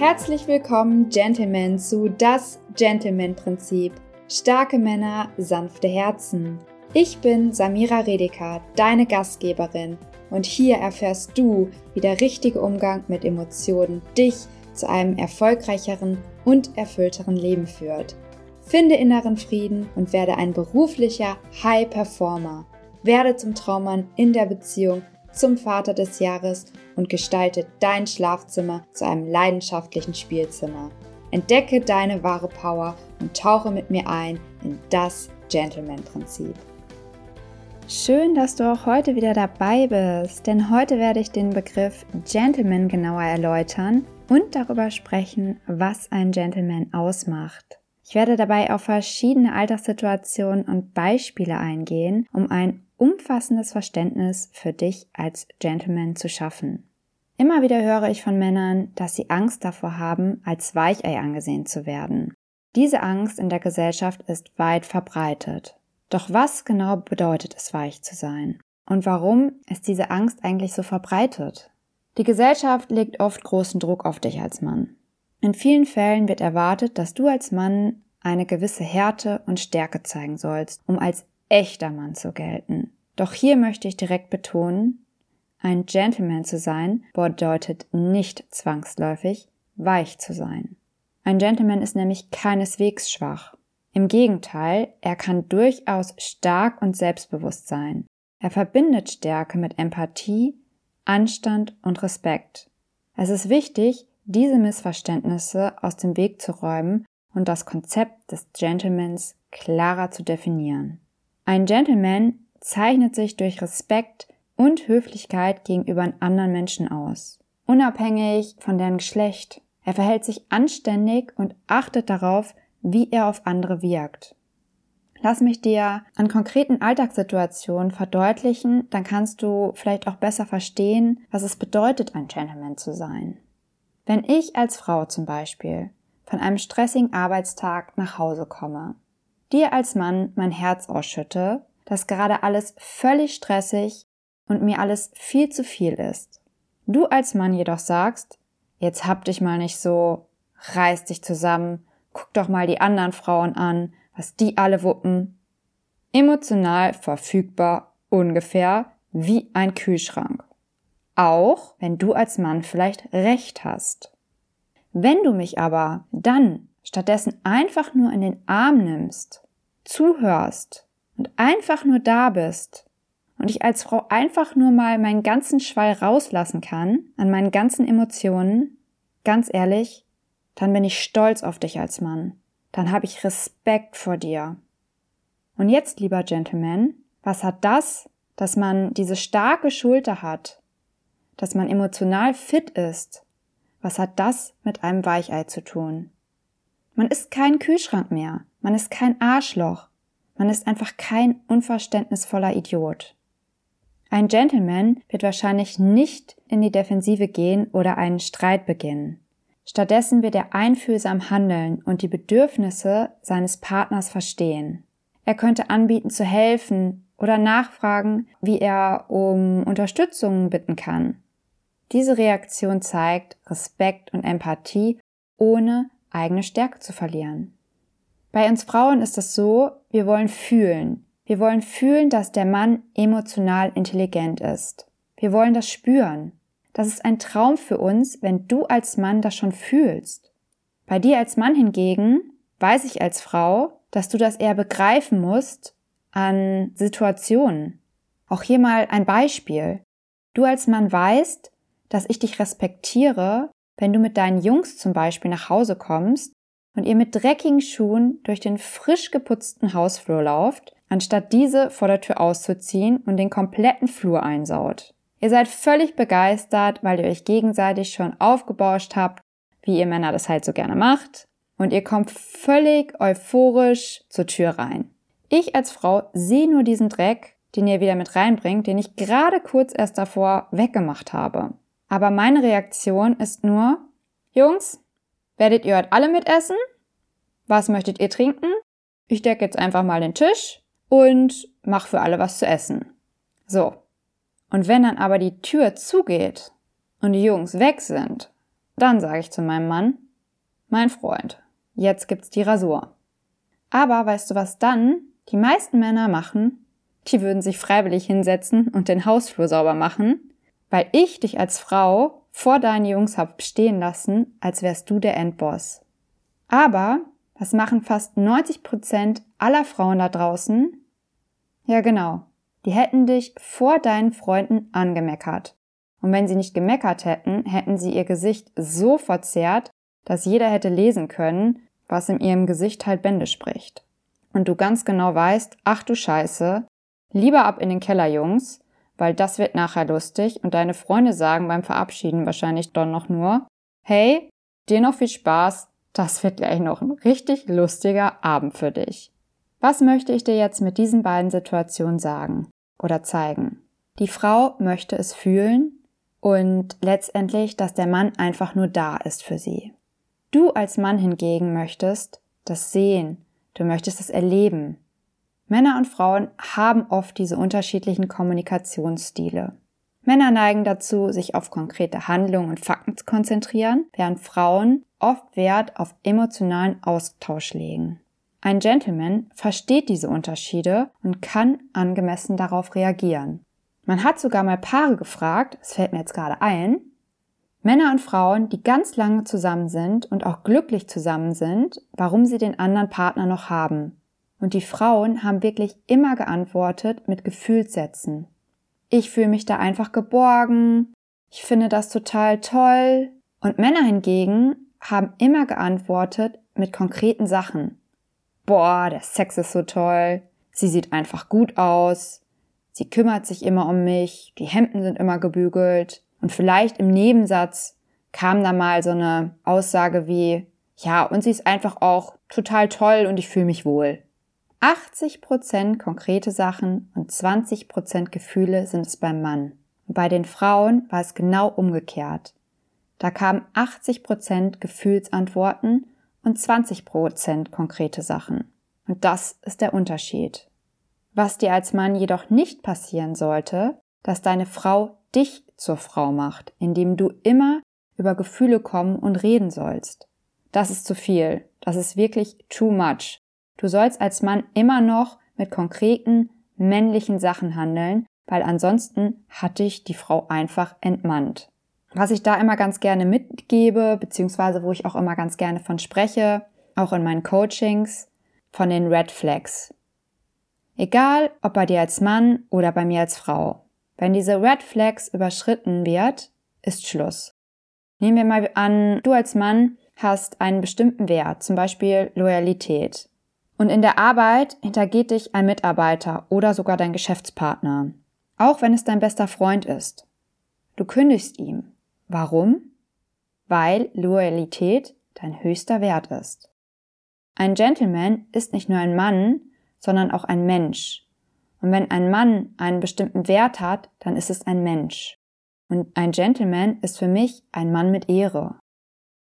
Herzlich willkommen, Gentlemen, zu Das Gentleman-Prinzip. Starke Männer, sanfte Herzen. Ich bin Samira Redeker, deine Gastgeberin, und hier erfährst du, wie der richtige Umgang mit Emotionen dich zu einem erfolgreicheren und erfüllteren Leben führt. Finde inneren Frieden und werde ein beruflicher High Performer. Werde zum Traummann in der Beziehung zum Vater des Jahres und gestalte dein Schlafzimmer zu einem leidenschaftlichen Spielzimmer. Entdecke deine wahre Power und tauche mit mir ein in das Gentleman-Prinzip. Schön, dass du auch heute wieder dabei bist, denn heute werde ich den Begriff Gentleman genauer erläutern und darüber sprechen, was ein Gentleman ausmacht. Ich werde dabei auf verschiedene Alltagssituationen und Beispiele eingehen, um ein umfassendes Verständnis für dich als Gentleman zu schaffen. Immer wieder höre ich von Männern, dass sie Angst davor haben, als Weichei angesehen zu werden. Diese Angst in der Gesellschaft ist weit verbreitet. Doch was genau bedeutet es, weich zu sein? Und warum ist diese Angst eigentlich so verbreitet? Die Gesellschaft legt oft großen Druck auf dich als Mann. In vielen Fällen wird erwartet, dass du als Mann eine gewisse Härte und Stärke zeigen sollst, um als echter Mann zu gelten. Doch hier möchte ich direkt betonen, ein Gentleman zu sein bedeutet nicht zwangsläufig weich zu sein. Ein Gentleman ist nämlich keineswegs schwach. Im Gegenteil, er kann durchaus stark und selbstbewusst sein. Er verbindet Stärke mit Empathie, Anstand und Respekt. Es ist wichtig, diese Missverständnisse aus dem Weg zu räumen und das Konzept des Gentlemans klarer zu definieren. Ein Gentleman zeichnet sich durch Respekt und Höflichkeit gegenüber anderen Menschen aus, unabhängig von deren Geschlecht. Er verhält sich anständig und achtet darauf, wie er auf andere wirkt. Lass mich dir an konkreten Alltagssituationen verdeutlichen, dann kannst du vielleicht auch besser verstehen, was es bedeutet, ein Gentleman zu sein. Wenn ich als Frau zum Beispiel von einem stressigen Arbeitstag nach Hause komme, dir als Mann mein Herz ausschütte, dass gerade alles völlig stressig und mir alles viel zu viel ist. Du als Mann jedoch sagst, jetzt hab dich mal nicht so, reiß dich zusammen, guck doch mal die anderen Frauen an, was die alle wuppen. Emotional verfügbar ungefähr wie ein Kühlschrank. Auch wenn du als Mann vielleicht recht hast. Wenn du mich aber dann stattdessen einfach nur in den Arm nimmst, zuhörst und einfach nur da bist und ich als Frau einfach nur mal meinen ganzen Schwall rauslassen kann an meinen ganzen Emotionen, ganz ehrlich, dann bin ich stolz auf dich als Mann. Dann habe ich Respekt vor dir. Und jetzt, lieber Gentleman, was hat das, dass man diese starke Schulter hat, dass man emotional fit ist, was hat das mit einem Weichei zu tun? Man ist kein Kühlschrank mehr. Man ist kein Arschloch. Man ist einfach kein unverständnisvoller Idiot. Ein Gentleman wird wahrscheinlich nicht in die Defensive gehen oder einen Streit beginnen. Stattdessen wird er einfühlsam handeln und die Bedürfnisse seines Partners verstehen. Er könnte anbieten zu helfen oder nachfragen, wie er um Unterstützung bitten kann. Diese Reaktion zeigt Respekt und Empathie, ohne eigene Stärke zu verlieren. Bei uns Frauen ist es so, wir wollen fühlen. Wir wollen fühlen, dass der Mann emotional intelligent ist. Wir wollen das spüren. Das ist ein Traum für uns, wenn du als Mann das schon fühlst. Bei dir als Mann hingegen weiß ich als Frau, dass du das eher begreifen musst an Situationen. Auch hier mal ein Beispiel. Du als Mann weißt, dass ich dich respektiere, wenn du mit deinen Jungs zum Beispiel nach Hause kommst und ihr mit dreckigen Schuhen durch den frisch geputzten Hausflur lauft, anstatt diese vor der Tür auszuziehen und den kompletten Flur einsaut. Ihr seid völlig begeistert, weil ihr euch gegenseitig schon aufgebauscht habt, wie ihr Männer das halt so gerne macht, und ihr kommt völlig euphorisch zur Tür rein. Ich als Frau sehe nur diesen Dreck, den ihr wieder mit reinbringt, den ich gerade kurz erst davor weggemacht habe. Aber meine Reaktion ist nur, Jungs, werdet ihr heute alle mitessen? Was möchtet ihr trinken? Ich decke jetzt einfach mal den Tisch und mach für alle was zu essen. So. Und wenn dann aber die Tür zugeht und die Jungs weg sind, Dann sage ich zu meinem Mann, mein Freund, jetzt gibt's die Rasur. Aber weißt du, was dann die meisten Männer machen? Die würden sich freiwillig hinsetzen und den Hausflur sauber machen, weil ich dich als Frau vor deinen Jungs hab stehen lassen, als wärst du der Endboss. Aber was machen fast 90 Prozent aller Frauen da draußen? Ja, genau. Die hätten dich vor deinen Freunden angemeckert. Und wenn sie nicht gemeckert hätten, hätten sie ihr Gesicht so verzerrt, dass jeder hätte lesen können, was in ihrem Gesicht halt Bände spricht. Und du ganz genau weißt, ach du Scheiße, lieber ab in den Keller, Jungs, weil das wird nachher lustig und deine Freunde sagen beim Verabschieden wahrscheinlich dann noch nur, hey, dir noch viel Spaß, das wird gleich noch ein richtig lustiger Abend für dich. Was möchte ich dir jetzt mit diesen beiden Situationen sagen oder zeigen? Die Frau möchte es fühlen und letztendlich, dass der Mann einfach nur da ist für sie. Du als Mann hingegen möchtest das sehen, du möchtest es erleben. Männer und Frauen haben oft diese unterschiedlichen Kommunikationsstile. Männer neigen dazu, sich auf konkrete Handlungen und Fakten zu konzentrieren, während Frauen oft Wert auf emotionalen Austausch legen. Ein Gentleman versteht diese Unterschiede und kann angemessen darauf reagieren. Man hat sogar mal Paare gefragt, es fällt mir jetzt gerade ein, Männer und Frauen, die ganz lange zusammen sind und auch glücklich zusammen sind, warum sie den anderen Partner noch haben. Und die Frauen haben wirklich immer geantwortet mit Gefühlssätzen. Ich fühle mich da einfach geborgen, ich finde das total toll. Und Männer hingegen haben immer geantwortet mit konkreten Sachen. Boah, der Sex ist so toll, sie sieht einfach gut aus, sie kümmert sich immer um mich, die Hemden sind immer gebügelt, und vielleicht im Nebensatz kam da mal so eine Aussage wie, ja, und sie ist einfach auch total toll und ich fühle mich wohl. 80% konkrete Sachen und 20% Gefühle sind es beim Mann. Und bei den Frauen war es genau umgekehrt. Da kamen 80% Gefühlsantworten und 20% konkrete Sachen. Und das ist der Unterschied. Was dir als Mann jedoch nicht passieren sollte, dass deine Frau dich zur Frau macht, indem du immer über Gefühle kommen und reden sollst. Das ist zu viel. Das ist wirklich too much. Du sollst als Mann immer noch mit konkreten männlichen Sachen handeln, weil ansonsten hat dich die Frau einfach entmannt. Was ich da immer ganz gerne mitgebe, beziehungsweise wo ich auch immer ganz gerne von spreche, auch in meinen Coachings, von den Red Flags. Egal, ob bei dir als Mann oder bei mir als Frau. Wenn diese Red Flags überschritten wird, ist Schluss. Nehmen wir mal an, du als Mann hast einen bestimmten Wert, zum Beispiel Loyalität. Und in der Arbeit hintergeht dich ein Mitarbeiter oder sogar dein Geschäftspartner. Auch wenn es dein bester Freund ist. Du kündigst ihm. Warum? Weil Loyalität dein höchster Wert ist. Ein Gentleman ist nicht nur ein Mann, sondern auch ein Mensch. Und wenn ein Mann einen bestimmten Wert hat, dann ist es ein Mensch. Und ein Gentleman ist für mich ein Mann mit Ehre.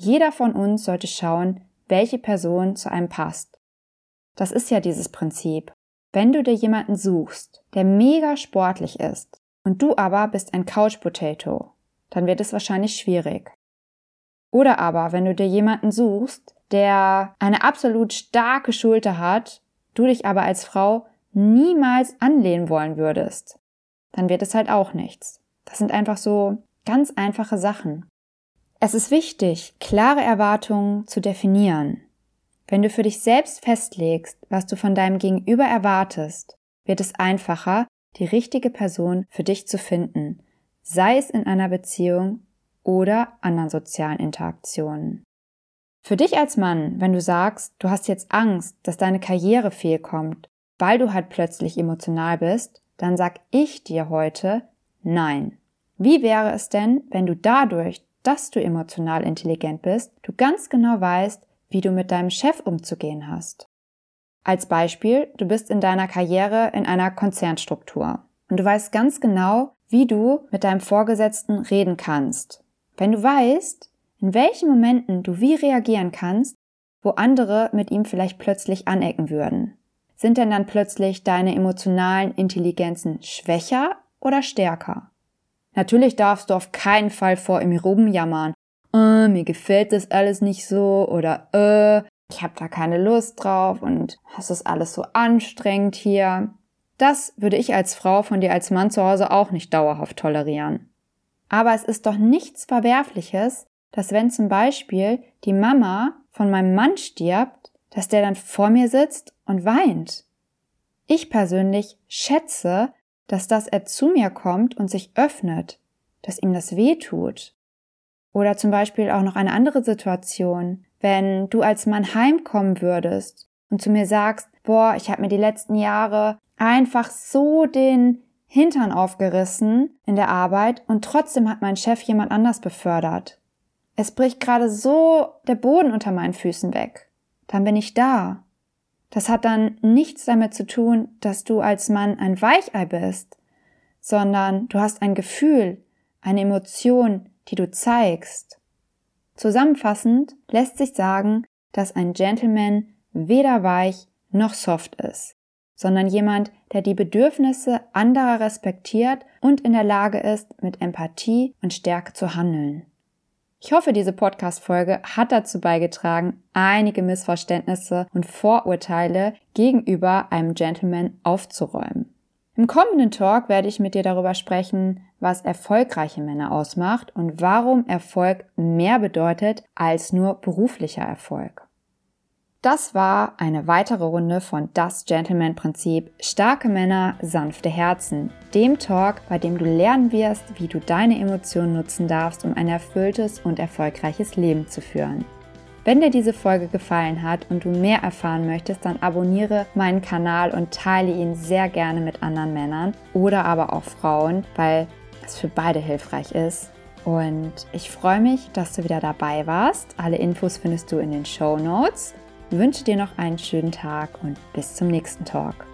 Jeder von uns sollte schauen, welche Person zu einem passt. Das ist ja dieses Prinzip. Wenn du dir jemanden suchst, der mega sportlich ist, und du aber bist ein Couch Potato, dann wird es wahrscheinlich schwierig. Oder aber, wenn du dir jemanden suchst, der eine absolut starke Schulter hat, du dich aber als Frau niemals anlehnen wollen würdest, dann wird es halt auch nichts. Das sind einfach so ganz einfache Sachen. Es ist wichtig, klare Erwartungen zu definieren. Wenn du für dich selbst festlegst, was du von deinem Gegenüber erwartest, wird es einfacher, die richtige Person für dich zu finden, sei es in einer Beziehung oder anderen sozialen Interaktionen. Für dich als Mann, wenn du sagst, du hast jetzt Angst, dass deine Karriere fehlkommt weil du halt plötzlich emotional bist, dann sag ich dir heute nein. Wie wäre es denn, wenn du dadurch, dass du emotional intelligent bist, du ganz genau weißt, wie du mit deinem Chef umzugehen hast? Als Beispiel, du bist in deiner Karriere in einer Konzernstruktur und du weißt ganz genau, wie du mit deinem Vorgesetzten reden kannst. Wenn du weißt, in welchen Momenten du wie reagieren kannst, wo andere mit ihm vielleicht plötzlich anecken würden. Sind denn dann plötzlich deine emotionalen Intelligenzen schwächer oder stärker? Natürlich darfst du auf keinen Fall vor ihm rumjammern äh, mir gefällt das alles nicht so oder äh, ich habe da keine Lust drauf und es ist alles so anstrengend hier. Das würde ich als Frau von dir als Mann zu Hause auch nicht dauerhaft tolerieren. Aber es ist doch nichts Verwerfliches, dass wenn zum Beispiel die Mama von meinem Mann stirbt, dass der dann vor mir sitzt und weint. Ich persönlich schätze, dass das er zu mir kommt und sich öffnet, dass ihm das weh tut. Oder zum Beispiel auch noch eine andere Situation, wenn du als Mann heimkommen würdest und zu mir sagst, boah, ich habe mir die letzten Jahre einfach so den Hintern aufgerissen in der Arbeit und trotzdem hat mein Chef jemand anders befördert. Es bricht gerade so der Boden unter meinen Füßen weg. Dann bin ich da. Das hat dann nichts damit zu tun, dass du als Mann ein Weichei bist, sondern du hast ein Gefühl, eine Emotion, die du zeigst. Zusammenfassend lässt sich sagen, dass ein Gentleman weder weich noch soft ist, sondern jemand, der die Bedürfnisse anderer respektiert und in der Lage ist, mit Empathie und Stärke zu handeln. Ich hoffe, diese Podcast-Folge hat dazu beigetragen, einige Missverständnisse und Vorurteile gegenüber einem Gentleman aufzuräumen. Im kommenden Talk werde ich mit dir darüber sprechen, was erfolgreiche Männer ausmacht und warum Erfolg mehr bedeutet als nur beruflicher Erfolg. Das war eine weitere Runde von Das Gentleman-Prinzip Starke Männer, sanfte Herzen, dem Talk, bei dem du lernen wirst, wie du deine Emotionen nutzen darfst, um ein erfülltes und erfolgreiches Leben zu führen. Wenn dir diese Folge gefallen hat und du mehr erfahren möchtest, dann abonniere meinen Kanal und teile ihn sehr gerne mit anderen Männern oder aber auch Frauen, weil es für beide hilfreich ist. Und ich freue mich, dass du wieder dabei warst. Alle Infos findest du in den Show Notes. Wünsche dir noch einen schönen Tag und bis zum nächsten Talk.